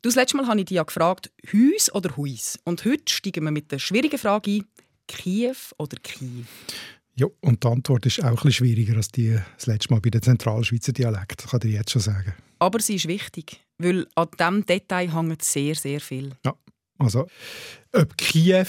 Du, das letzte Mal habe ich dich ja gefragt, Hüs oder Huis? Und heute steigen wir mit der schwierigen Frage ein, Kiew oder Kiew? Ja, und die Antwort ist auch ein bisschen schwieriger als die das letzte Mal bei den Zentralschweizer Dialekt, das kann ich jetzt schon sagen. Aber sie ist wichtig, weil an diesem Detail hängt sehr, sehr viel. Ja, also ob Kiew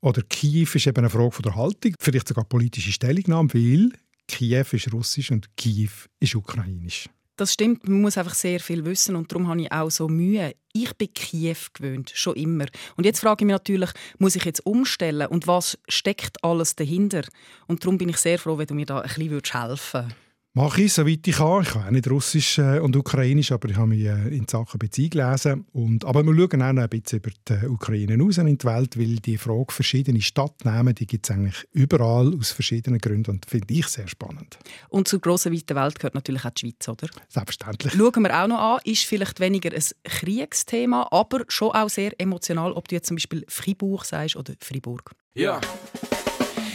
oder Kiew ist eben eine Frage von der Haltung, vielleicht sogar politische Stellungnahme, weil Kiew ist russisch und Kiew ist ukrainisch. Das stimmt, man muss einfach sehr viel wissen und darum habe ich auch so Mühe. Ich bin Kiew gewöhnt, schon immer. Und jetzt frage ich mich natürlich, muss ich jetzt umstellen und was steckt alles dahinter? Und darum bin ich sehr froh, wenn du mir da ein bisschen helfen würdest. Mache ich, soweit ich kann. Ich kann auch nicht Russisch äh, und Ukrainisch, aber ich habe mich äh, in Sachen Beziehung gelesen. Und, aber wir schauen auch noch ein bisschen über die Ukraine raus in die Welt, weil die Frage verschiedene Stadtnamen, die gibt es eigentlich überall aus verschiedenen Gründen und finde ich sehr spannend. Und zur grossen, weiten Welt gehört natürlich auch die Schweiz, oder? Selbstverständlich. Schauen wir auch noch an, ist vielleicht weniger ein Kriegsthema, aber schon auch sehr emotional, ob du jetzt zum Beispiel Fribourg sagst oder Fribourg. Ja.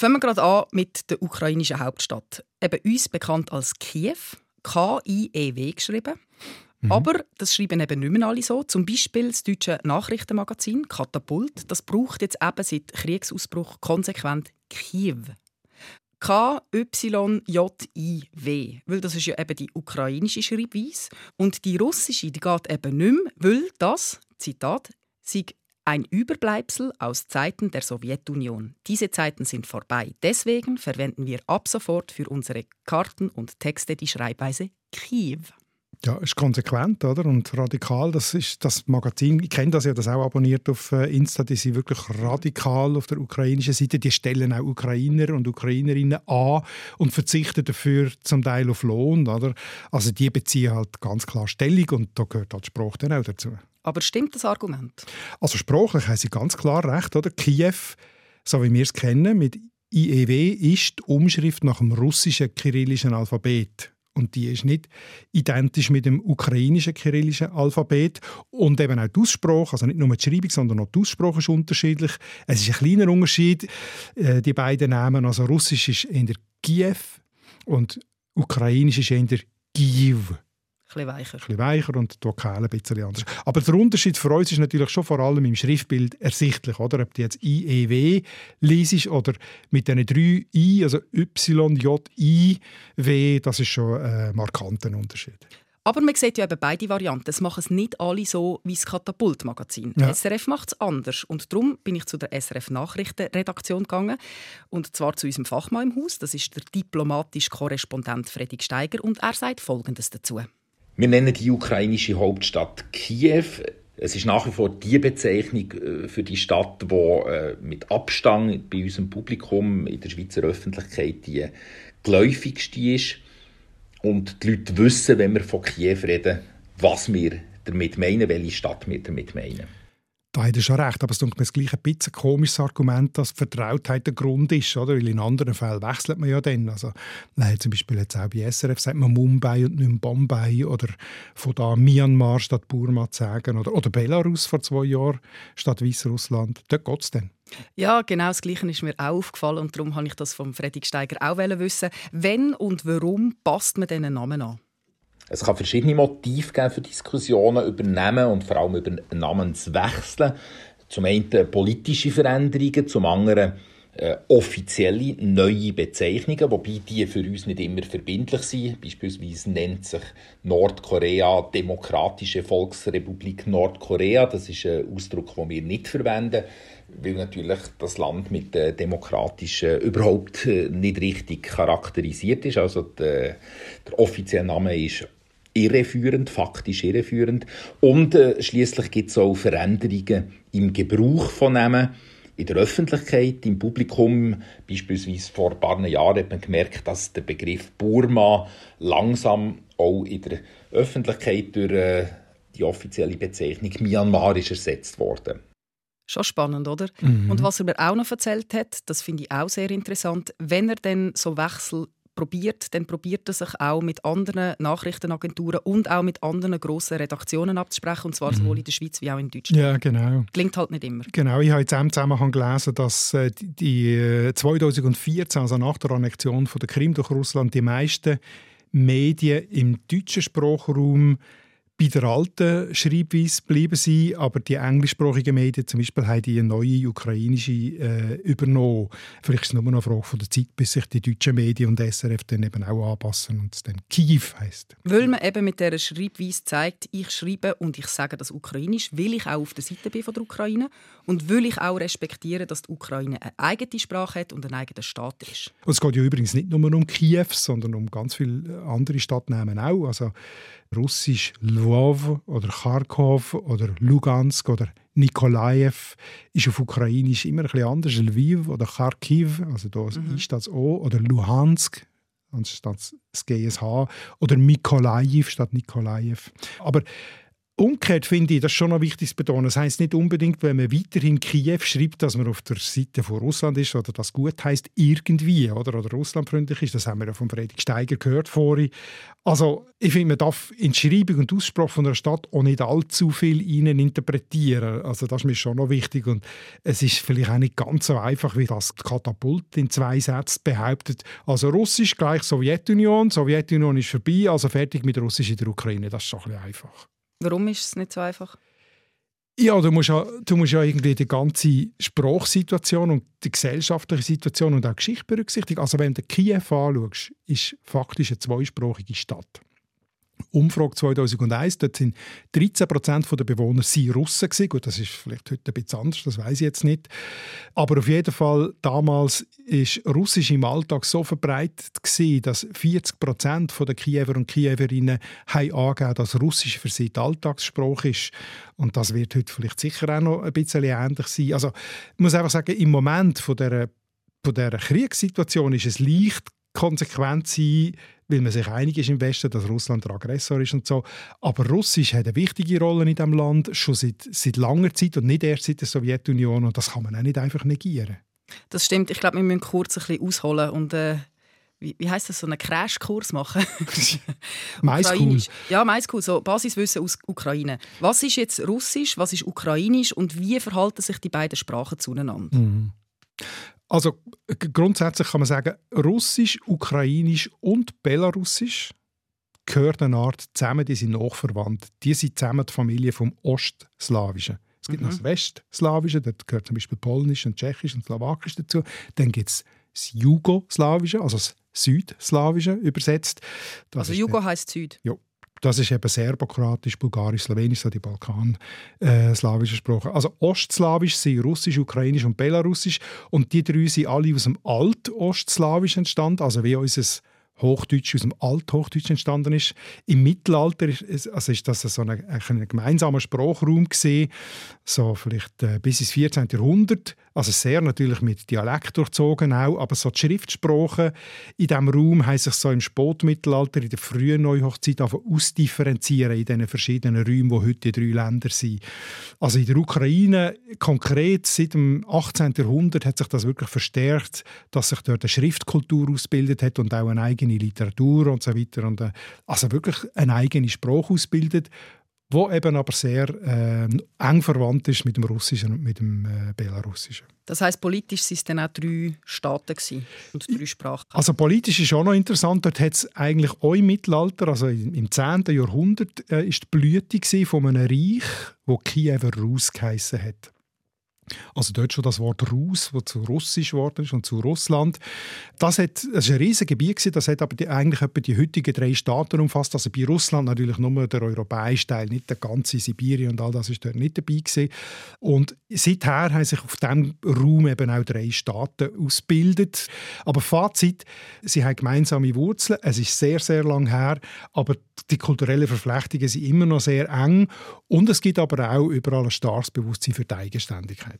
Fangen wir gerade an mit der ukrainischen Hauptstadt. Eben uns bekannt als Kiew, K-I-E-W geschrieben. Mhm. Aber das schreiben eben nicht mehr alle so. Zum Beispiel das deutsche Nachrichtenmagazin Katapult. Das braucht jetzt eben seit Kriegsausbruch konsequent Kiew. K-Y-J-I-W. Weil das ist ja eben die ukrainische Schreibweise. Und die russische, die geht eben nicht mehr, weil das, Zitat, sei ein Überbleibsel aus Zeiten der Sowjetunion. Diese Zeiten sind vorbei. Deswegen verwenden wir ab sofort für unsere Karten und Texte die Schreibweise Kiew. Ja, ist konsequent oder? und radikal. Das ist das Magazin. Ich kenne das ja, das auch abonniert auf äh, Insta. Die sind wirklich radikal auf der ukrainischen Seite. Die stellen auch Ukrainer und Ukrainerinnen an und verzichten dafür zum Teil auf Lohn. Oder? Also die beziehen halt ganz klar Stellung und da gehört halt Spruch dann auch dazu. Aber stimmt das Argument? Also sprachlich haben Sie ganz klar recht. Oder? Kiew, so wie wir es kennen, mit IEW ist die Umschrift nach dem russischen kyrillischen Alphabet. Und die ist nicht identisch mit dem ukrainischen kyrillischen Alphabet. Und eben auch die Aussprache, also nicht nur die Schreibung, sondern auch die Aussprache ist unterschiedlich. Es ist ein kleiner Unterschied, äh, die beiden Namen. Also Russisch ist in der Kiew und Ukrainisch ist in der Kiew bisschen weicher. Ein bisschen weicher und die Vokale ein bisschen anders. Aber der Unterschied für uns ist natürlich schon vor allem im Schriftbild ersichtlich, oder? Ob die jetzt IEW liest oder mit diesen drei I, also Y, J, I, W, das ist schon ein markanter Unterschied. Aber man sieht ja eben beide Varianten. Es machen es nicht alle so wie das Katapult-Magazin. Ja. SRF macht es anders. Und darum bin ich zu der SRF-Nachrichtenredaktion gegangen. Und zwar zu unserem Fachmann im Haus. Das ist der diplomatische Korrespondent Fredrik Steiger. Und er sagt Folgendes dazu. Wir nennen die ukrainische Hauptstadt Kiew. Es ist nach wie vor die Bezeichnung äh, für die Stadt, die äh, mit Abstand bei unserem Publikum in der Schweizer Öffentlichkeit die geläufigste ist. Und die Leute wissen, wenn wir von Kiew reden, was wir damit meinen, welche Stadt wir damit meinen. Da hat er schon recht, aber es ist das gleiche ein bisschen komisches Argument, dass Vertrautheit der Grund ist, oder? Weil in anderen Fällen wechselt man ja dann. Also, nein, zum Beispiel jetzt auch bei SRF sagt man Mumbai und nicht Bombay oder von da Myanmar statt Burma zu sagen oder, oder Belarus vor zwei Jahren statt Weißrussland. Dort geht es dann. Ja, genau das Gleiche ist mir auch aufgefallen und darum habe ich das vom Fredrik Steiger auch wissen. Wenn und warum passt man diesen Namen an? Es kann verschiedene Motive geben für Diskussionen über Namen und vor allem über Namenswechsel. Zum einen politische Veränderungen, zum anderen äh, offizielle neue Bezeichnungen, wobei die für uns nicht immer verbindlich sind. Beispielsweise nennt sich Nordkorea Demokratische Volksrepublik Nordkorea. Das ist ein Ausdruck, den wir nicht verwenden, weil natürlich das Land mit äh, demokratischen überhaupt äh, nicht richtig charakterisiert ist. Also der, der offizielle Name ist irreführend, faktisch irreführend. Und äh, schließlich gibt es auch Veränderungen im Gebrauch von Namen in der Öffentlichkeit, im Publikum. Beispielsweise vor ein paar Jahren hat man gemerkt, dass der Begriff Burma langsam auch in der Öffentlichkeit durch äh, die offizielle Bezeichnung Myanmar ist ersetzt worden. Schon spannend, oder? Mhm. Und was er mir auch noch erzählt hat, das finde ich auch sehr interessant, wenn er dann so Wechsel probiert, dann probiert er sich auch mit anderen Nachrichtenagenturen und auch mit anderen grossen Redaktionen abzusprechen, und zwar mhm. sowohl in der Schweiz wie auch in Deutschland. Ja, genau. Klingt halt nicht immer. Genau, ich habe in diesem Zusammenhang gelesen, dass äh, die 2014, äh, also nach der Annexion von der Krim durch Russland, die meisten Medien im deutschen Sprachraum bei der alten Schreibweise bleiben sie, aber die englischsprachigen Medien zum Beispiel haben die neue ukrainische äh, übernommen. Vielleicht ist es nur noch eine Frage von der Zeit, bis sich die deutschen Medien und SRF dann eben auch anpassen und es dann Kiew heisst. Weil man eben mit dieser Schreibweise zeigt, ich schreibe und ich sage das ukrainisch, will ich auch auf der Seite bin von der Ukraine und will ich auch respektieren, dass die Ukraine eine eigene Sprache hat und ein eigener Staat ist. Und es geht ja übrigens nicht nur um Kiew, sondern um ganz viele andere Stadtnamen auch. Also Russisch Lwów oder Kharkov oder Lugansk oder Nikolaev ist auf Ukrainisch immer ein bisschen anders. Lviv oder Kharkiv, also da mhm. ist das O, oder Luhansk anstatt das GSH oder Mikolaev statt Nikolaev. Aber Umgekehrt finde ich das schon noch wichtig zu betonen. Das heißt nicht unbedingt, wenn man weiterhin Kiew schreibt, dass man auf der Seite von Russland ist oder das gut heißt irgendwie oder, oder russlandfreundlich ist. Das haben wir ja von Friedrich Steiger gehört vorhin. Also ich finde, man darf in Schreibung und Aussprache von einer Stadt auch nicht allzu viel ihnen interpretieren. Also das ist mir schon noch wichtig und es ist vielleicht auch nicht ganz so einfach, wie das Katapult in zwei Sätzen behauptet. Also Russisch gleich Sowjetunion, Sowjetunion ist vorbei, also fertig mit Russisch in der Ukraine. Das ist schon ein bisschen einfach. Warum ist es nicht so einfach? Ja, du musst ja, du musst ja irgendwie die ganze Sprachsituation und die gesellschaftliche Situation und auch Geschichte berücksichtigen. Also wenn du Kiew anschaust, ist faktisch eine zweisprachige Stadt. Umfrage 2001, dort sind 13 Prozent der Bewohner sie Russen. Gut, das ist vielleicht heute ein bisschen anders, das weiß ich jetzt nicht. Aber auf jeden Fall damals ist Russisch im Alltag so verbreitet gewesen, dass 40 Prozent der Kiewer und Kiewerinnen haben angegeben, dass Russisch für sie die Alltagssprache ist. Und das wird heute vielleicht sicher auch noch ein bisschen ähnlich sein. Also ich muss einfach sagen, im Moment von der von dieser Kriegssituation ist es leicht konsequent sein, weil man sich einig ist im Westen, dass Russland der Aggressor ist und so. Aber Russisch hat eine wichtige Rolle in diesem Land schon seit, seit langer Zeit und nicht erst seit der Sowjetunion und das kann man auch nicht einfach negieren. Das stimmt. Ich glaube, wir müssen kurz ein bisschen ausholen und äh, wie, wie heißt das, so einen Crashkurs machen? Maiskurs. Ja, Maiskurs, so Basiswissen aus Ukraine. Was ist jetzt Russisch, was ist Ukrainisch und wie verhalten sich die beiden Sprachen zueinander? Mhm. Also grundsätzlich kann man sagen, Russisch, Ukrainisch und Belarussisch gehören eine Art zusammen, die sind nachverwandt. Die sind zusammen die Familie vom Ostslawischen. Es gibt mhm. noch das Westslawische, da gehört zum Beispiel Polnisch und Tschechisch und Slowakisch dazu. Dann gibt es das Jugoslawische, also das Südslawische übersetzt. Das also Jugo heißt Süd? Ja. Das ist eben serbokratisch, bulgarisch, slowenisch, so die balkanslawischen äh, Sprachen. Also ostslawisch sind russisch, ukrainisch und belarussisch. Und die drei sind alle aus dem Altostslawisch entstanden, also wie unser Hochdeutsch aus dem Althochdeutsch entstanden ist. Im Mittelalter ist, also ist das so ein, ein gemeinsamer Sprachraum gesehen, so vielleicht äh, bis ins 14. Jahrhundert. Also sehr natürlich mit Dialekt durchzogen auch, aber so die Schriftsprache in diesem Raum haben sich so im Spätmittelalter, in der frühen Neuhochzeit ausdifferenzieren in diesen verschiedenen Räumen, wo heute die drei Länder sind. Also in der Ukraine konkret seit dem 18. Jahrhundert hat sich das wirklich verstärkt, dass sich dort eine Schriftkultur ausgebildet hat und auch eine eigene Literatur und so weiter. Und, äh, also wirklich eine eigene Sprache ausbildet wo eben aber sehr äh, eng verwandt ist mit dem Russischen und mit dem äh, Belarussischen. Das heißt, politisch waren es dann auch drei Staaten und drei Sprachen? Also politisch ist auch noch interessant, dort hat es eigentlich auch im Mittelalter, also im 10. Jahrhundert, äh, ist die Blüte von einem Reich, wo Kiewer Rus geheissen hat. Also dort schon das Wort Rus, das zu Russisch geworden ist und zu Russland. Das, hat, das ist ein riesiges Gebiet, das hat aber die, eigentlich etwa die heutigen drei Staaten umfasst. Also bei Russland natürlich nur der europäische Teil, nicht der ganze Sibirien und all das ist dort nicht dabei gewesen. Und seither haben sich auf diesem Raum eben auch drei Staaten ausgebildet. Aber Fazit, sie haben gemeinsame Wurzeln. Es ist sehr, sehr lang her, aber die kulturellen Verflechtungen sind immer noch sehr eng. Und es gibt aber auch überall ein starkes Bewusstsein für die Eigenständigkeit.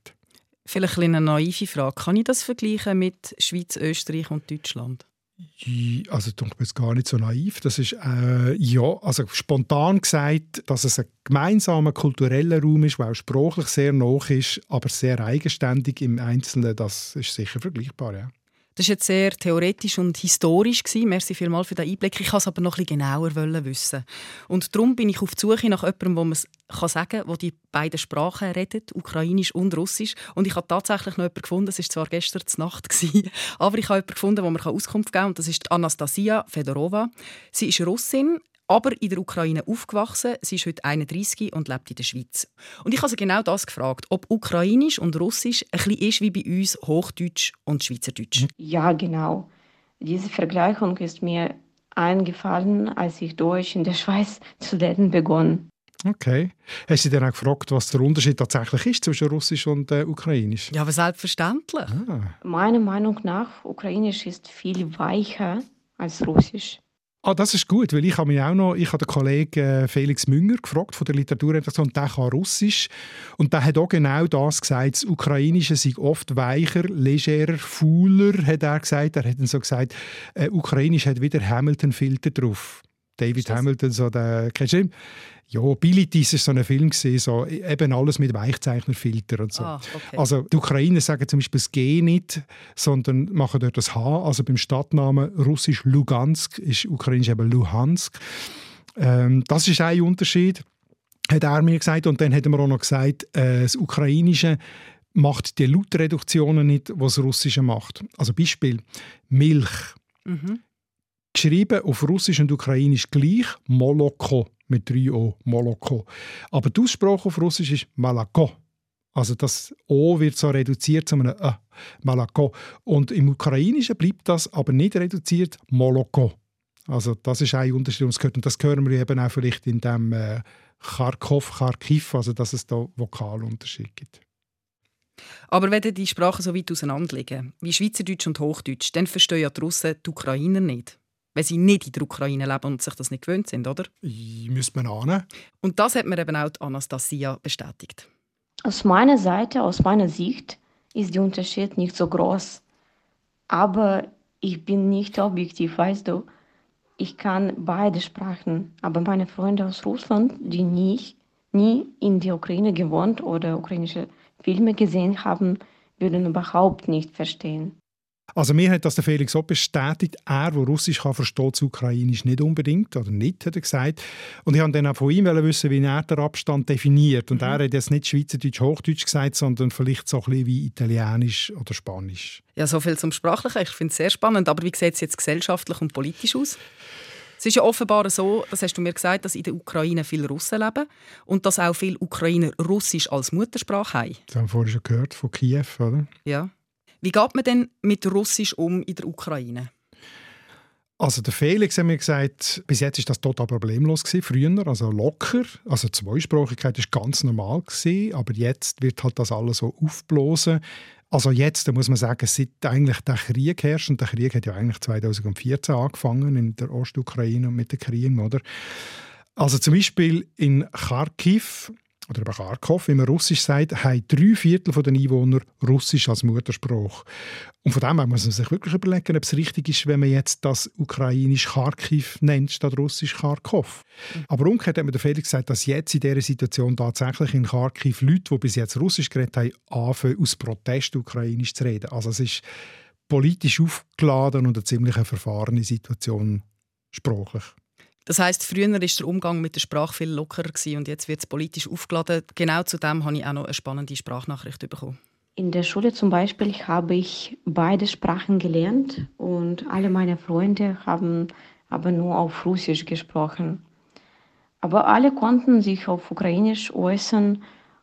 Vielleicht eine naive Frage. Kann ich das vergleichen mit Schweiz, Österreich und Deutschland? Also, ich bin gar nicht so naiv. Das ist, äh, ja, also spontan gesagt, dass es ein gemeinsamer kultureller Raum ist, der auch sprachlich sehr nah ist, aber sehr eigenständig im Einzelnen, das ist sicher vergleichbar, ja. Das war jetzt sehr theoretisch und historisch. Gewesen. Merci vielmals für den Einblick. Ich wollte es aber noch bisschen genauer wissen. Und darum bin ich auf die Suche nach jemandem, wo man kann sagen kann, der die beiden Sprachen redet, Ukrainisch und Russisch. Und ich habe tatsächlich noch jemanden gefunden, es war zwar gestern Nacht, gewesen, aber ich habe jemanden gefunden, der mir Auskunft geben kann. Und das ist Anastasia Fedorova. Sie ist Russin, aber in der Ukraine aufgewachsen. Sie ist heute 31 und lebt in der Schweiz. Und ich habe sie genau das gefragt, ob Ukrainisch und Russisch ein bisschen ist wie bei uns Hochdeutsch und Schweizerdeutsch. Ja, genau. Diese Vergleichung ist mir eingefallen, als ich Deutsch in der Schweiz zu lernen begonnen. Okay. Hast du dich dann auch gefragt, was der Unterschied tatsächlich ist zwischen Russisch und äh, Ukrainisch? Ja, aber selbstverständlich. Ah. Meiner Meinung nach, Ukrainisch ist viel weicher als Russisch. Ah, das ist gut, weil ich habe mich auch noch, ich habe den Kollegen äh, Felix Münger gefragt von der Literaturredaktion, der kann Russisch und der hat auch genau das gesagt, das Ukrainische sei oft weicher, legerer, fauler, hat er gesagt. Er hat dann so gesagt, äh, Ukrainisch hat wieder Hamilton-Filter drauf. David Hamilton, so der, kennst du ihn? Ja, Bilitis war so ein Film, gewesen, so, eben alles mit Weichzeichnerfilter und so. Ah, okay. Also die Ukrainer sagen zum Beispiel das G nicht, sondern machen dort das H. Also beim Stadtnamen russisch Lugansk ist ukrainisch eben Luhansk. Ähm, das ist ein Unterschied, hat er mir gesagt. Und dann hat er mir auch noch gesagt, äh, das Ukrainische macht die Lautreduktionen nicht, was das Russische macht. Also Beispiel Milch. Mhm. Geschrieben auf Russisch und Ukrainisch gleich, Moloko mit 3 O, Moloko. Aber die Aussprache auf Russisch ist Malako. Also das O wird so reduziert zu einem Ö, Malako. Und im Ukrainischen bleibt das aber nicht reduziert, Moloko. Also das ist ein Unterschied, und das hören wir eben auch vielleicht in dem äh, Kharkov, Kharkiv, also dass es da Vokalunterschied gibt. Aber wenn die Sprachen so weit auseinander liegen, wie Schweizerdeutsch und Hochdeutsch, dann verstehen ja die Russen die Ukrainer nicht wenn sie nicht in der Ukraine leben und sich das nicht gewöhnt sind, oder? Müsste man ahnen. Und das hat mir eben auch Anastasia bestätigt. Aus meiner Seite, aus meiner Sicht, ist der Unterschied nicht so groß. Aber ich bin nicht objektiv, weißt du. Ich kann beide Sprachen, aber meine Freunde aus Russland, die nie, nie in der Ukraine gewohnt oder ukrainische Filme gesehen haben, würden überhaupt nicht verstehen. Also mir hat das der Felix auch bestätigt. Er, der Russisch kann, versteht das Ukrainisch nicht unbedingt oder nicht, hat er gesagt. Und ich wollte dann auch von ihm wissen, wie er den Abstand definiert. Und mhm. er hat jetzt nicht Schweizerdeutsch, Hochdeutsch gesagt, sondern vielleicht so ein bisschen wie Italienisch oder Spanisch. Ja, so viel zum Sprachlichen. Ich finde es sehr spannend. Aber wie sieht es jetzt gesellschaftlich und politisch aus? Es ist ja offenbar so, das hast du mir gesagt, dass in der Ukraine viele Russen leben und dass auch viele Ukrainer Russisch als Muttersprache haben. Das haben wir vorhin schon gehört, von Kiew, oder? Ja. Wie geht man denn mit Russisch um in der Ukraine? Also der Felix hat mir gesagt, bis jetzt ist das total problemlos gewesen, früher, also locker, also Zweisprachigkeit ist ganz normal gewesen, aber jetzt wird halt das alles so aufblosen. Also jetzt, da muss man sagen, seit eigentlich der Krieg herrscht, und der Krieg hat ja eigentlich 2014 angefangen in der Ostukraine mit den Kriegen, oder? Also zum Beispiel in Kharkiv oder eben Kharkov, wie man Russisch sagt, haben drei Viertel der Einwohner Russisch als Muttersprache. Und von dem her muss man sich wirklich überlegen, ob es richtig ist, wenn man jetzt das ukrainisch Kharkiv nennt, statt russisch Kharkov. Mhm. Aber umgekehrt hat mir der Felix gesagt, dass jetzt in dieser Situation tatsächlich in Kharkiv Leute, die bis jetzt Russisch geredet haben, anfangen, aus Protest ukrainisch zu reden. Also es ist politisch aufgeladen und eine ziemlich verfahrene Situation sprachlich. Das heißt, früher war der Umgang mit der Sprache viel lockerer und jetzt wird es politisch aufgeladen. Genau zu dem habe ich auch noch eine spannende Sprachnachricht bekommen. In der Schule zum Beispiel habe ich beide Sprachen gelernt und alle meine Freunde haben aber nur auf Russisch gesprochen. Aber alle konnten sich auf Ukrainisch äußern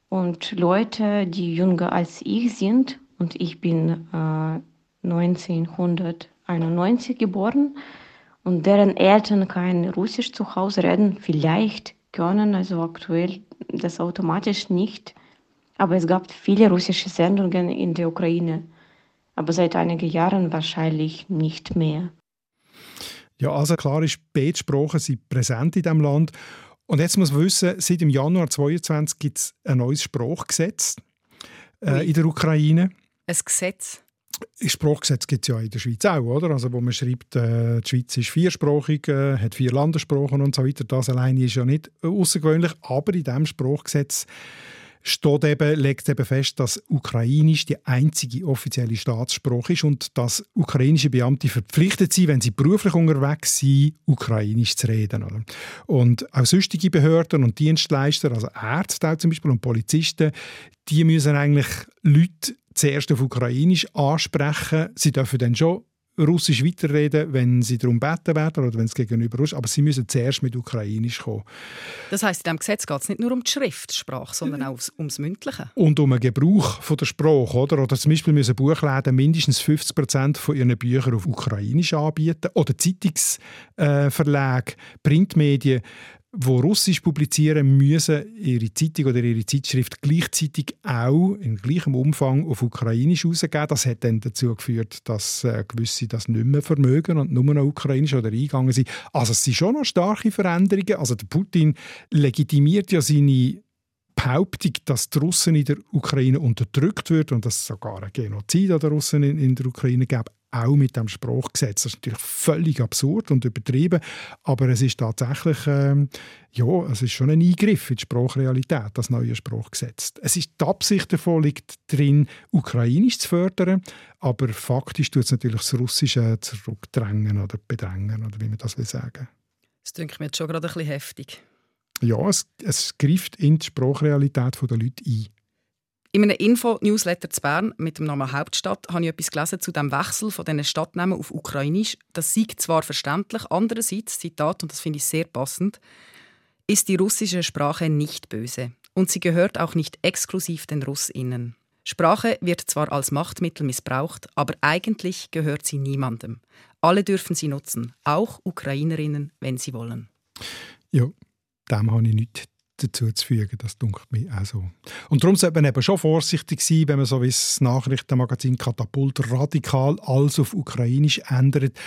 und Leute, die jünger als ich sind, und ich bin äh, 1991 geboren, und deren Eltern kein Russisch zu Hause reden, vielleicht können, also aktuell das automatisch nicht. Aber es gab viele russische Sendungen in der Ukraine, aber seit einigen Jahren wahrscheinlich nicht mehr. Ja, also klar ist, beide Sprachen sind präsent in diesem Land. Und jetzt muss man wissen, seit dem Januar 2022 gibt es ein neues Sprachgesetz äh, in der Ukraine. Ein Gesetz? Spruchgesetz gibt es ja in der Schweiz auch, oder? Also wo man schreibt, äh, die Schweiz ist viersprachig, äh, hat vier Landessprachen und so weiter. Das alleine ist ja nicht außergewöhnlich, aber in diesem Spruchgesetz steht eben, legt eben fest, dass Ukrainisch die einzige offizielle Staatssprache ist und dass ukrainische Beamte verpflichtet sind, wenn sie beruflich unterwegs sind, Ukrainisch zu reden. Oder? Und auch sonstige Behörden und Dienstleister, also Ärzte auch zum Beispiel und Polizisten, die müssen eigentlich Leute zuerst auf Ukrainisch ansprechen. Sie dürfen dann schon Russisch weiterreden, wenn sie darum beten werden oder wenn es gegenüber ist. Aber sie müssen zuerst mit Ukrainisch kommen. Das heißt, in diesem Gesetz geht es nicht nur um die Schriftsprache, sondern auch ums Mündliche. Und um den Gebrauch von der Sprache. Oder, oder zum Beispiel müssen Buchläden mindestens 50 Prozent von ihren Büchern auf Ukrainisch anbieten. Oder Zeitungsverlage, äh, Printmedien wo Russisch publizieren, müssen ihre Zeitung oder ihre Zeitschrift gleichzeitig auch in gleichem Umfang auf Ukrainisch herausgeben. Das hat dann dazu geführt, dass äh, gewisse das nicht mehr vermögen und nur noch Ukrainisch oder eingegangen sind. Also es sind schon noch starke Veränderungen. Also der Putin legitimiert ja seine Behauptung, dass die Russen in der Ukraine unterdrückt wird und dass es sogar ein Genozid der Russen in, in der Ukraine gab, auch mit dem Sprachgesetz. Das ist natürlich völlig absurd und übertrieben, aber es ist tatsächlich ähm, ja, es ist schon ein Eingriff in die Sprachrealität, das neue Sprachgesetz. Es ist, die Absicht davon liegt darin, Ukrainisch zu fördern, aber faktisch tut es natürlich das Russische zurückdrängen oder bedrängen, oder wie man das will sagen. Das klingt mir jetzt schon gerade ein bisschen heftig. Ja, es, es greift in die Sprachrealität der Leute ein. In einem Info-Newsletter zu Bern mit dem Namen Hauptstadt habe ich etwas gelesen zu dem Wechsel von diesen Stadtnamen auf Ukrainisch. Das sieht zwar verständlich, andererseits, Zitat, und das finde ich sehr passend, ist die russische Sprache nicht böse und sie gehört auch nicht exklusiv den Russinnen. Sprache wird zwar als Machtmittel missbraucht, aber eigentlich gehört sie niemandem. Alle dürfen sie nutzen, auch Ukrainerinnen, wenn sie wollen. Ja, dem habe ich nichts dazu zu fügen. Das dunkelt mir auch so. Und darum sollte man eben schon vorsichtig sein, wenn man so wie das Nachrichtenmagazin Katapult radikal alles auf Ukrainisch ändert.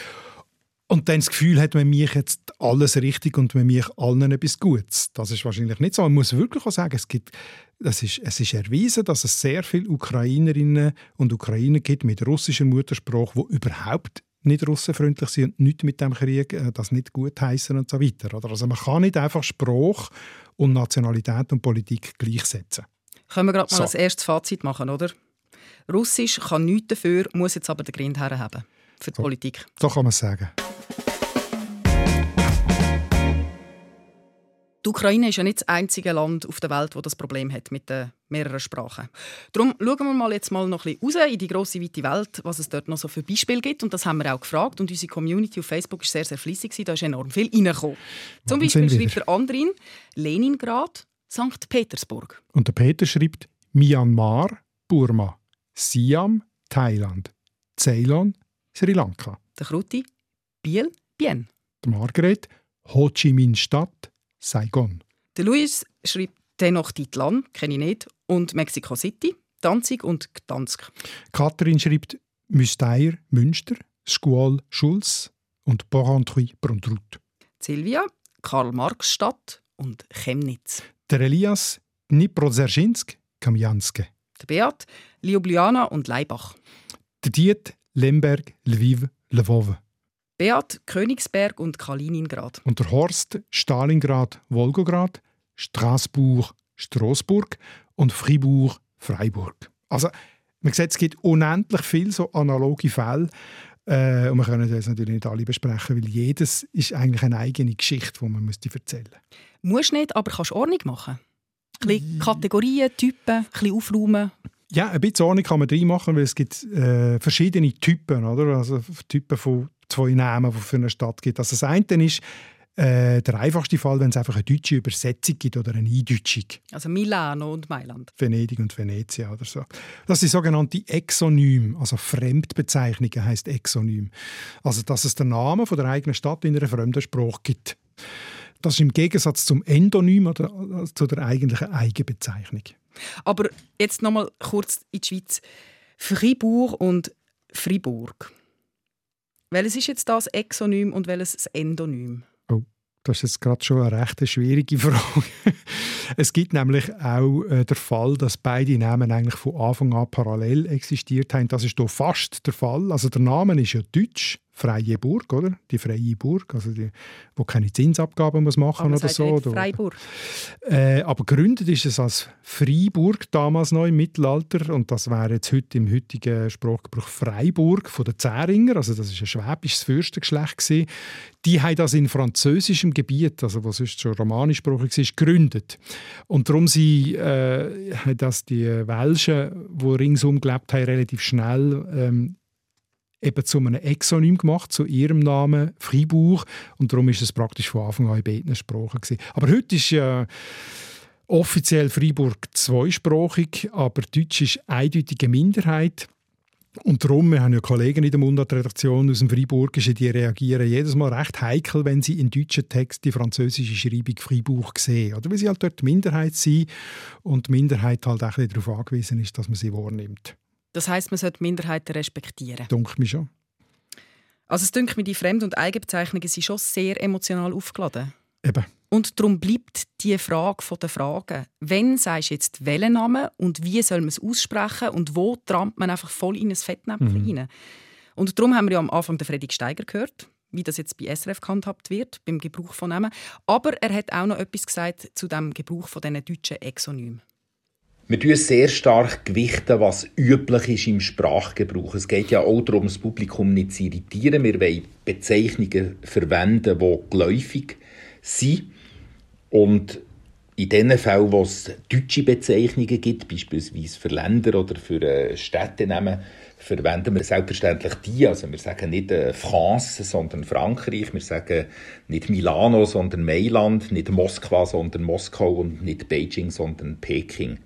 Und dann das Gefühl hat, man mich jetzt alles richtig und man mich allen etwas Gutes. Das ist wahrscheinlich nicht so. Man muss wirklich auch sagen, es, gibt, es, ist, es ist erwiesen, dass es sehr viele Ukrainerinnen und Ukrainer gibt mit russischer Muttersprache, die überhaupt nicht russenfreundlich sind und nichts mit dem Krieg äh, das nicht gut heißen und so weiter. Oder? Also man kann nicht einfach Sprache und Nationalität und Politik gleichsetzen. Können wir gerade mal so. als erstes Fazit machen, oder? Russisch kann nichts dafür, muss jetzt aber den Grind haben für die so. Politik. So kann man es sagen. Die Ukraine ist ja nicht das einzige Land auf der Welt, das das Problem hat mit den mehreren Sprachen. Darum schauen wir mal jetzt mal noch ein bisschen raus in die grosse weite Welt, was es dort noch so für Beispiele gibt. Und das haben wir auch gefragt. Und unsere Community auf Facebook war sehr, sehr fließig. Da ist enorm viel reingekommen. Zum Beispiel schreibt der Andrin Leningrad, St. Petersburg. Und der Peter schreibt Myanmar, Burma, Siam, Thailand, Ceylon, Sri Lanka. Der Kruti Biel, Bien. Der Margret Ho Chi Minh Stadt, Saigon. Der Luis schreibt dennoch Titlan, kenne ich nicht, und Mexico City, Danzig und Gdansk. Katrin schreibt Müsteir, Münster, Scuol, Schulz und Porrentruy, Bruntrut. Silvia, Karl-Marx-Stadt und Chemnitz. Der Elias, Dniprodzerschinsk, Kamjanske. Der Beat, Ljubljana und Leibach. Der Diet, Lemberg, Lviv, Lvov. Beat, Königsberg und Kaliningrad. Und der Horst, Stalingrad, Wolgograd, Straßburg, Straßburg und Fribourg, Freiburg. Also, man sieht, es gibt unendlich viele so analoge Fälle. Äh, und wir können das natürlich nicht alle besprechen, weil jedes ist eigentlich eine eigene Geschichte, die man müsste erzählen müsste. Musst nicht, aber kannst Ordnung machen. Ein bisschen Kategorien, Typen, ein bisschen aufräumen. Ja, ein bisschen Ordnung kann man reinmachen, weil es gibt äh, verschiedene Typen, oder? Also Typen von zwei Namen, die für eine Stadt gibt. Also das eine ist äh, der einfachste Fall, wenn es einfach eine deutsche Übersetzung gibt oder eine Eindeutschung. Also Milano und Mailand. Venedig und Venezia oder so. Das sind sogenannte Exonyme, also Fremdbezeichnungen heißt Exonym. Also dass es den Namen von der eigenen Stadt in einer fremden Sprache gibt. Das ist im Gegensatz zum Endonym oder äh, zu der eigentlichen Eigenbezeichnung. Aber jetzt noch mal kurz in die Schweiz. Fribourg und Fribourg. Welches ist jetzt das Exonym und welches das Endonym? Oh, Das ist jetzt gerade schon eine recht schwierige Frage. es gibt nämlich auch äh, der Fall, dass beide Namen eigentlich von Anfang an parallel existiert haben. Das ist hier fast der Fall. Also der Name ist ja deutsch, Freie Burg, oder? Die Freie Burg, also die, wo keine Zinsabgaben muss machen oder so. Oder? Freiburg. Äh, aber gegründet ist es als Freiburg damals noch im Mittelalter und das wäre jetzt heute im heutigen Sprachgebrauch Freiburg von den Zähringer, also das ist ein schwäbisches Fürstengeschlecht gewesen. Die haben das in französischem Gebiet, also was sonst schon romanischsprachig ist, gegründet. Und darum sie äh, dass die Welschen, die ringsum gelebt haben, relativ schnell ähm, eben zu einem Exonym gemacht, zu ihrem Namen Fribourg. Und darum ist es praktisch von Anfang an in beiden Sprachen. Gewesen. Aber heute ist ja offiziell Fribourg zweisprachig, aber Deutsch ist eindeutige Minderheit. Und darum, wir haben ja Kollegen in der Mundart-Redaktion aus dem Freiburgischen, die reagieren jedes Mal recht heikel, wenn sie in deutschen Text die französische Schreibung Freiburg sehen. Oder weil sie halt dort Minderheit sind und die Minderheit halt auch darauf angewiesen ist, dass man sie wahrnimmt. Das heißt, man sollte Minderheiten respektieren. Dunkel mich schon. Also es dünkt mir, die Fremd- und Eigenbezeichnungen sind schon sehr emotional aufgeladen. Eben. Und darum bleibt die Frage der Fragen. Wenn sagst du jetzt welchen Namen und wie soll man es aussprechen und wo trampt man einfach voll in ein Fettnäpfchen mhm. rein? Und darum haben wir ja am Anfang den Fredrik Steiger gehört, wie das jetzt bei SRF gehandhabt wird, beim Gebrauch von Namen. Aber er hat auch noch etwas gesagt zu dem Gebrauch von diesen deutschen Exonymen. Wir tun sehr stark gewichten, was üblich ist im Sprachgebrauch. Es geht ja auch darum, das Publikum nicht zu irritieren. Wir wollen Bezeichnungen verwenden, die geläufig sind. Und in den Fällen, wo es deutsche Bezeichnungen gibt, beispielsweise für Länder oder für äh, Städtenamen, verwenden wir selbstverständlich die. Also wir sagen nicht äh, France, sondern Frankreich. Wir sagen nicht Milano, sondern Mailand, nicht Moskwa, sondern Moskau und nicht Beijing, sondern Peking.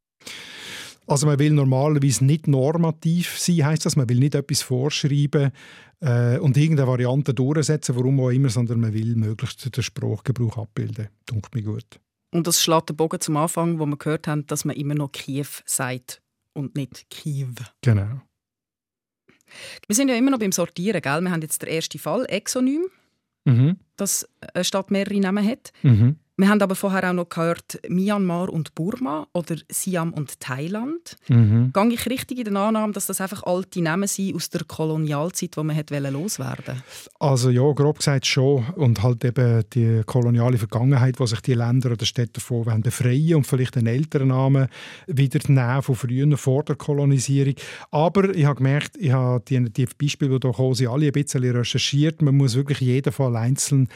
Also man will normalerweise nicht normativ sein, heißt das. Man will nicht etwas vorschreiben äh, und irgendeine Variante durchsetzen, warum auch immer, sondern man will möglichst den Sprachgebrauch abbilden. Dunkt mir gut. Und das schlägt den Bogen zum Anfang, wo wir gehört haben, dass man immer noch Kiew sagt und nicht Kiew. Genau. Wir sind ja immer noch beim Sortieren, gell? Wir haben jetzt den ersten Fall, Exonym, mhm. das eine Stadt mehrere Namen hat. Mhm. Wir haben aber vorher auch noch gehört Myanmar und Burma oder Siam und Thailand. Mhm. Gehe ich richtig in der Annahme, dass das einfach alte Namen sind aus der Kolonialzeit, die man loswerden Also ja, grob gesagt schon. Und halt eben die koloniale Vergangenheit, wo sich die Länder oder Städte davon befreien und vielleicht einen älteren Namen wieder nehmen von früher, vor der Kolonisierung. Aber ich habe gemerkt, ich habe die, die Beispiele, die hier sind, alle ein bisschen recherchiert. Man muss wirklich jeden Fall einzeln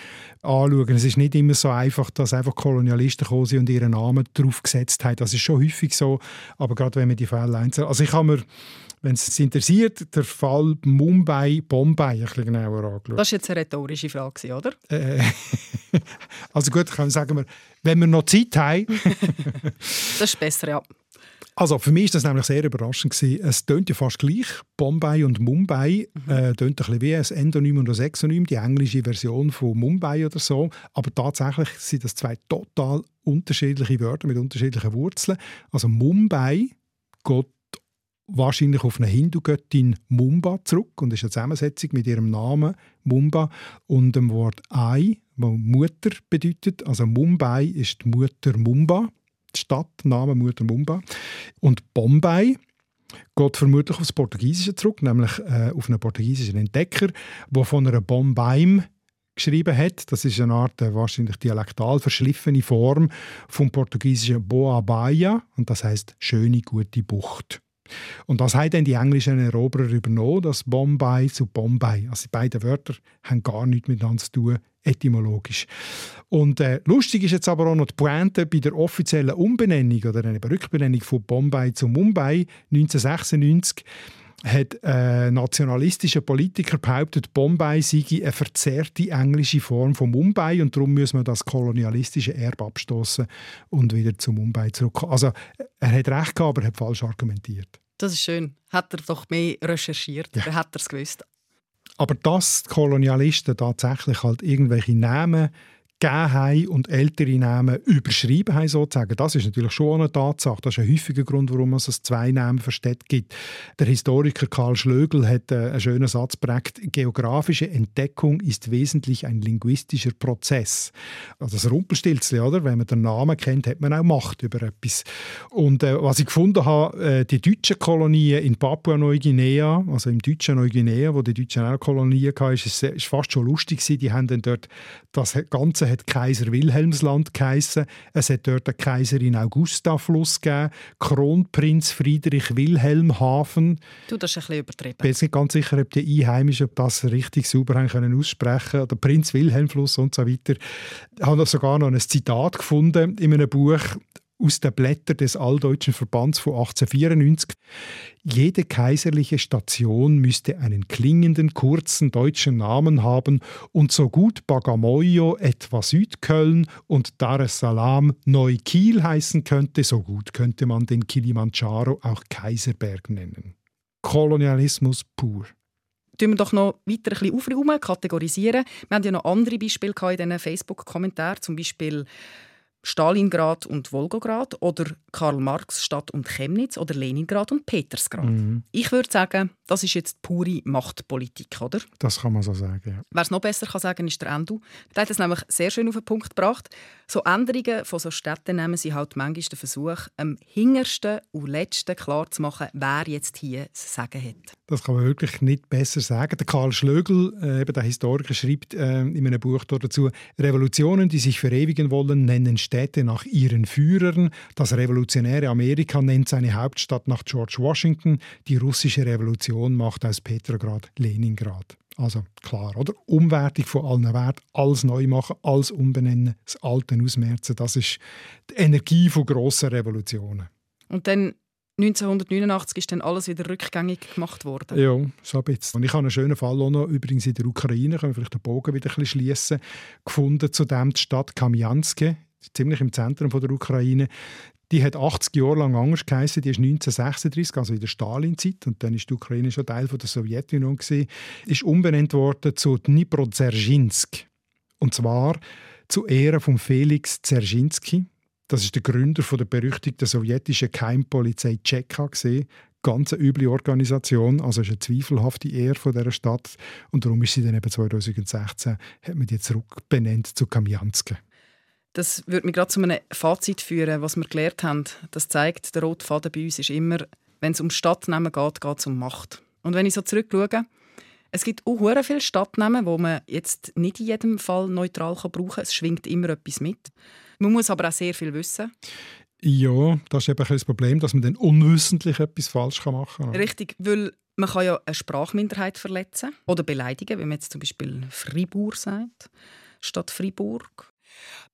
anschauen. Es ist nicht immer so einfach, dass einfach Kolonialisten gekommen sind und ihren Namen drauf gesetzt haben. Das ist schon häufig so, aber gerade wenn man die Fälle einzeln... Also ich habe mir, wenn es interessiert, der Fall Mumbai, Bombay ein bisschen genauer angeschaut. Das war jetzt eine rhetorische Frage, oder? Äh, also gut, kann sagen wir, wenn wir noch Zeit haben... das ist besser, ja. Also für mich ist das nämlich sehr überraschend gewesen. Es tönt ja fast gleich. Bombay und Mumbai mhm. äh, tönt ein bisschen wie ein Endonym und ein Exonym, die englische Version von Mumbai oder so. Aber tatsächlich sind das zwei total unterschiedliche Wörter mit unterschiedlichen Wurzeln. Also Mumbai geht wahrscheinlich auf eine Hindu-Göttin Mumba zurück und ist eine Zusammensetzung mit ihrem Namen Mumba und dem Wort Ai, wo Mutter bedeutet. Also Mumbai ist die Mutter Mumba die Stadt, Name Mutter Mumbai. Und Bombay geht vermutlich aufs Portugiesische zurück, nämlich äh, auf einen portugiesischen Entdecker, der von einer Bombaim geschrieben hat. Das ist eine Art äh, wahrscheinlich dialektal verschliffene Form vom portugiesischen Boa Baia und das heißt schöne, gute Bucht. Und das haben dann die englischen Eroberer übernommen, das Bombay zu Bombay. Also die beiden Wörter haben gar nichts miteinander zu tun, etymologisch. Und äh, lustig ist jetzt aber auch noch die Pointe bei der offiziellen Umbenennung oder einer Rückbenennung von Bombay zu Mumbai 1996 hat ein nationalistischer Politiker behauptet, Bombay sei eine verzerrte englische Form von Mumbai und darum müssen wir das kolonialistische Erbe abstoßen und wieder zu Mumbai zurückkommen. Also er hat recht gehabt, aber er hat falsch argumentiert. Das ist schön. Hat er doch mehr recherchiert, ja. hat er es gewusst. Aber dass die Kolonialisten tatsächlich halt irgendwelche Namen gegeben und ältere Namen überschrieben haben, sozusagen. Das ist natürlich schon eine Tatsache. Das ist ein häufiger Grund, warum es zwei Namen Städte gibt. Der Historiker Karl Schlögel hat äh, einen schönen Satz prägt. Geografische Entdeckung ist wesentlich ein linguistischer Prozess. Also das Rumpelstilzchen, oder? Wenn man den Namen kennt, hat man auch Macht über etwas. Und äh, was ich gefunden habe, äh, die deutschen Kolonien in Papua-Neuguinea, also im deutschen Neuguinea, wo die Deutschen auch Kolonien hatten, ist, ist fast schon lustig. Die haben dann dort, das Ganze hat Kaiser Wilhelmsland geheissen. Es hat dort eine Kaiserin Augusta-Fluss gegeben, Kronprinz Friedrich Wilhelm Hafen. Du, das ist ein bisschen übertrieben. Ich bin jetzt nicht ganz sicher, ob die Einheimischen das richtig sauber haben können aussprechen oder Prinz Wilhelm Fluss und so weiter. Ich habe sogar noch ein Zitat gefunden in einem Buch aus den Blättern des Alldeutschen Verbands von 1894. Jede kaiserliche Station müsste einen klingenden, kurzen deutschen Namen haben und so gut Bagamoyo etwa Südköln und Dar es Salaam Neu-Kiel heißen könnte, so gut könnte man den Kilimanjaro auch Kaiserberg nennen. Kolonialismus pur tun wir doch noch weiter ein bisschen auf, kategorisieren. Wir haben ja noch andere Beispiele in diesen Facebook-Kommentaren, zum Beispiel Stalingrad und Wolgograd oder Karl Marx Stadt und Chemnitz oder Leningrad und Petersgrad. Mhm. Ich würde sagen, das ist jetzt pure Machtpolitik, oder? Das kann man so sagen, ja. Wer es noch besser kann sagen ist der Endu. Der hat es nämlich sehr schön auf den Punkt gebracht. So Änderungen von so Städten nehmen sie halt manchmal den Versuch, am hintersten und letzten klarzumachen, wer jetzt hier das Sagen hat. Das kann man wirklich nicht besser sagen. Der Karl Schlögel, äh, eben der Historiker, schreibt äh, in einem Buch dazu, Revolutionen, die sich verewigen wollen, nennen Städte nach ihren Führern. Das revolutionäre Amerika nennt seine Hauptstadt nach George Washington. Die russische Revolution macht aus Petrograd Leningrad. Also klar, oder? Umwertung von allen Werten, alles neu machen, alles umbenennen, das Alte ausmerzen, das ist die Energie von grossen Revolutionen. Und dann 1989 ist dann alles wieder rückgängig gemacht worden. Ja, so ein bisschen. Und ich habe einen schönen Fall auch noch, übrigens in der Ukraine, können wir vielleicht den Bogen wieder ein bisschen schliessen, gefunden zu dem die Stadt Kamjanske, ziemlich im Zentrum von der Ukraine. Die hat 80 Jahre lang anders geheißen. Die ist 1936, also in der Stalin-Zeit, und dann ist die Ukraine schon Teil von der Sowjetunion gewesen, ist umbenannt worden zu Dnipro-Dzerzhinsk. Und zwar zu Ehren von Felix Dzerzhinsky. Das ist der Gründer von der berüchtigten sowjetischen Keimpolizei Tscheka. Ganz eine üble Organisation, also ist eine zweifelhafte Ehre von dieser Stadt. Und darum ist sie dann eben 2016 hat man die zurückbenannt zu Kamjanske. Das würde mich gerade zu einem Fazit führen, was wir gelernt haben. Das zeigt, der rote Faden bei uns ist immer, wenn es um Stadtnamen geht, geht es um Macht. Und wenn ich so zurückschaue, es gibt auch viele Stadtnamen, wo man jetzt nicht in jedem Fall neutral brauchen kann. Es schwingt immer etwas mit. Man muss aber auch sehr viel wissen. Ja, das ist eben das Problem, dass man dann unwissentlich etwas falsch machen kann. Richtig, weil man kann ja eine Sprachminderheit verletzen oder beleidigen, wenn man jetzt zum Beispiel Fribourg sagt, statt Fribourg.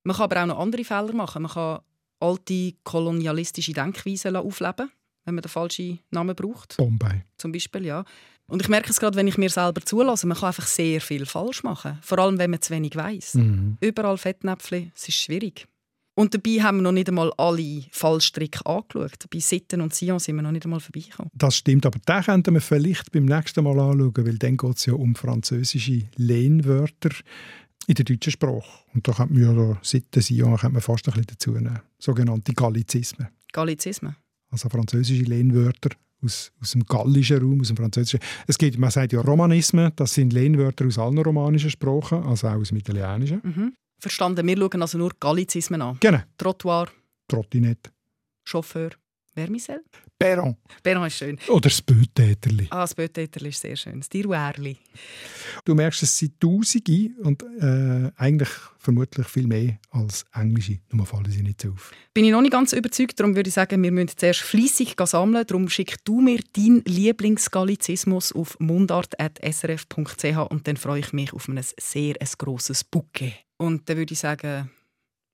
Man kann aber auch noch andere Fehler machen. Man kann alte kolonialistische Denkweisen aufleben, wenn man den falschen Namen braucht. Bombay. Zum Beispiel, ja. Und ich merke es gerade, wenn ich mir selber zulasse, man kann einfach sehr viel falsch machen. Vor allem, wenn man zu wenig weiß. Mhm. Überall Fettnäpfchen, es ist schwierig. Und dabei haben wir noch nicht einmal alle Fallstricke angeschaut. Bei Sitten und Sion sind wir noch nicht einmal vorbeigekommen. Das stimmt, aber den könnten wir vielleicht beim nächsten Mal anschauen, weil dann geht es ja um französische Lehnwörter in der deutschen Sprache. Und da könnte man ja Sitten, Sion könnte man fast ein bisschen dazu nehmen. Sogenannte Gallizismen. Gallizismen? Also französische Lehnwörter aus, aus dem gallischen Raum, aus dem Französischen. Es gibt, man sagt ja Romanismen, das sind Lehnwörter aus allen romanischen Sprachen, also auch aus dem Italienischen. Mhm. Verstanden, wir schauen also nur Gallizismen an. Genau. Trottoir. Trottinette. Chauffeur. Vermicell? Perron. Perron ist schön. Oder das Bötäterli. Ah, das Bötäterli ist sehr schön. Das Tiruärli. Du merkst, es sind Tausende und äh, eigentlich vermutlich viel mehr als Englische. Nur fallen sie nicht auf. Bin ich noch nicht ganz überzeugt. Darum würde ich sagen, wir müssen zuerst fleissig sammeln. Darum schick du mir deinen Lieblingsgallizismus auf mundart.srf.ch und dann freue ich mich auf ein sehr ein grosses Bouquet. Und dann würde ich sagen,